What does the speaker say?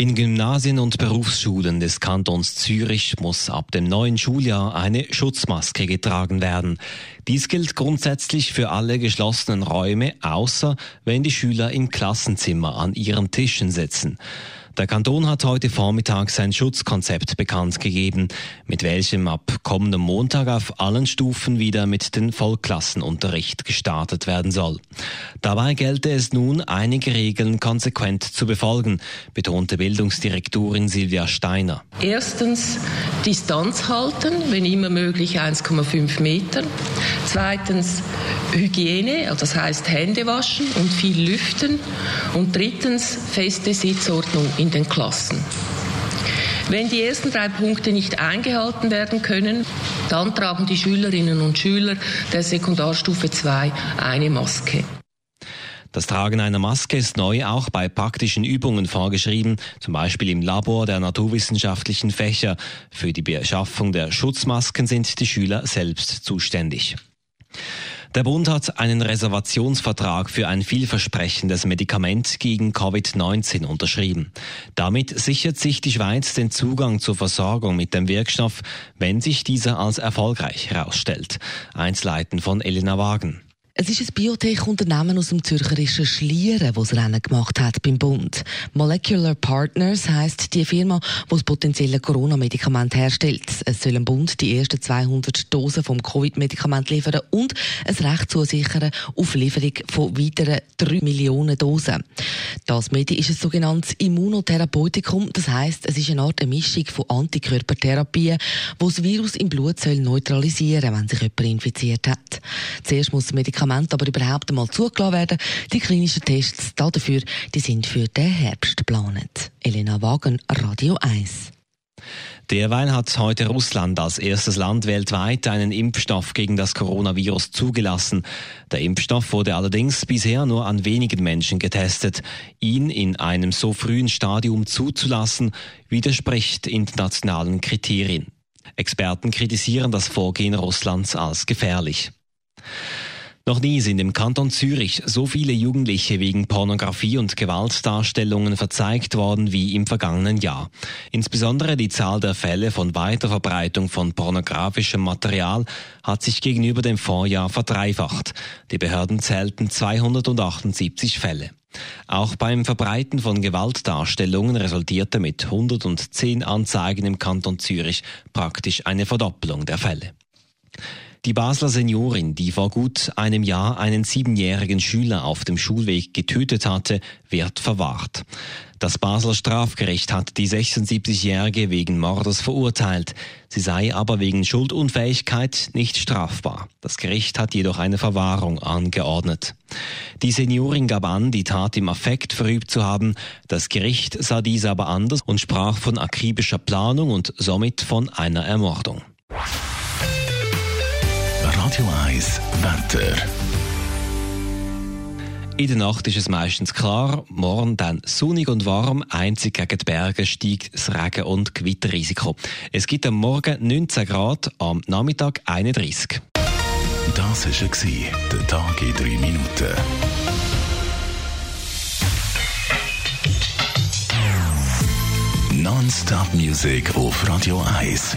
In Gymnasien und Berufsschulen des Kantons Zürich muss ab dem neuen Schuljahr eine Schutzmaske getragen werden. Dies gilt grundsätzlich für alle geschlossenen Räume, außer wenn die Schüler im Klassenzimmer an ihren Tischen sitzen. Der Kanton hat heute Vormittag sein Schutzkonzept bekannt gegeben, mit welchem ab kommendem Montag auf allen Stufen wieder mit dem Vollklassenunterricht gestartet werden soll. Dabei gelte es nun, einige Regeln konsequent zu befolgen, betonte Bildungsdirektorin Silvia Steiner. Erstens Distanz halten, wenn immer möglich 1,5 Meter. Zweitens Hygiene, das heißt Hände waschen und viel lüften. Und drittens feste Sitzordnung in den Klassen. Wenn die ersten drei Punkte nicht eingehalten werden können, dann tragen die Schülerinnen und Schüler der Sekundarstufe 2 eine Maske. Das Tragen einer Maske ist neu auch bei praktischen Übungen vorgeschrieben, zum Beispiel im Labor der naturwissenschaftlichen Fächer. Für die Beschaffung der Schutzmasken sind die Schüler selbst zuständig. Der Bund hat einen Reservationsvertrag für ein vielversprechendes Medikament gegen Covid-19 unterschrieben. Damit sichert sich die Schweiz den Zugang zur Versorgung mit dem Wirkstoff, wenn sich dieser als erfolgreich herausstellt. Einsleiten von Elena Wagen. Es ist ein Biotech-Unternehmen aus dem zürcherischen Schlieren, das Rennen gemacht hat beim Bund. Molecular Partners heisst die Firma, die das potenzielle Corona-Medikament herstellt. Es soll dem Bund die ersten 200 Dosen vom Covid-Medikament liefern und ein Recht zusichern auf Lieferung von weiteren 3 Millionen Dosen. Das Medi ist ein sogenanntes Immunotherapeutikum. Das heisst, es ist eine Art Mischung von Antikörpertherapien, die das Virus im Blut soll neutralisieren wenn sich jemand infiziert hat. Zuerst muss das Medikament aber überhaupt einmal zugelassen werden. Die klinischen Tests dafür, die sind für den Herbst geplant. Elena Wagen, Radio 1. Derweil hat heute Russland als erstes Land weltweit einen Impfstoff gegen das Coronavirus zugelassen. Der Impfstoff wurde allerdings bisher nur an wenigen Menschen getestet. Ihn in einem so frühen Stadium zuzulassen, widerspricht internationalen Kriterien. Experten kritisieren das Vorgehen Russlands als gefährlich. Noch nie sind im Kanton Zürich so viele Jugendliche wegen Pornografie und Gewaltdarstellungen verzeigt worden wie im vergangenen Jahr. Insbesondere die Zahl der Fälle von Weiterverbreitung von pornografischem Material hat sich gegenüber dem Vorjahr verdreifacht. Die Behörden zählten 278 Fälle. Auch beim Verbreiten von Gewaltdarstellungen resultierte mit 110 Anzeigen im Kanton Zürich praktisch eine Verdoppelung der Fälle. Die Basler Seniorin, die vor gut einem Jahr einen siebenjährigen Schüler auf dem Schulweg getötet hatte, wird verwahrt. Das Basler Strafgericht hat die 76-Jährige wegen Mordes verurteilt. Sie sei aber wegen Schuldunfähigkeit nicht strafbar. Das Gericht hat jedoch eine Verwahrung angeordnet. Die Seniorin gab an, die Tat im Affekt verübt zu haben. Das Gericht sah dies aber anders und sprach von akribischer Planung und somit von einer Ermordung. Radio 1 Wetter. In der Nacht ist es meistens klar, morgen dann sonnig und warm, einzig gegen die Berge steigt das Regen- und Gewitterrisiko. Es gibt am Morgen 19 Grad, am Nachmittag 31. Das war der Tag in 3 Minuten. Non-Stop Music auf Radio 1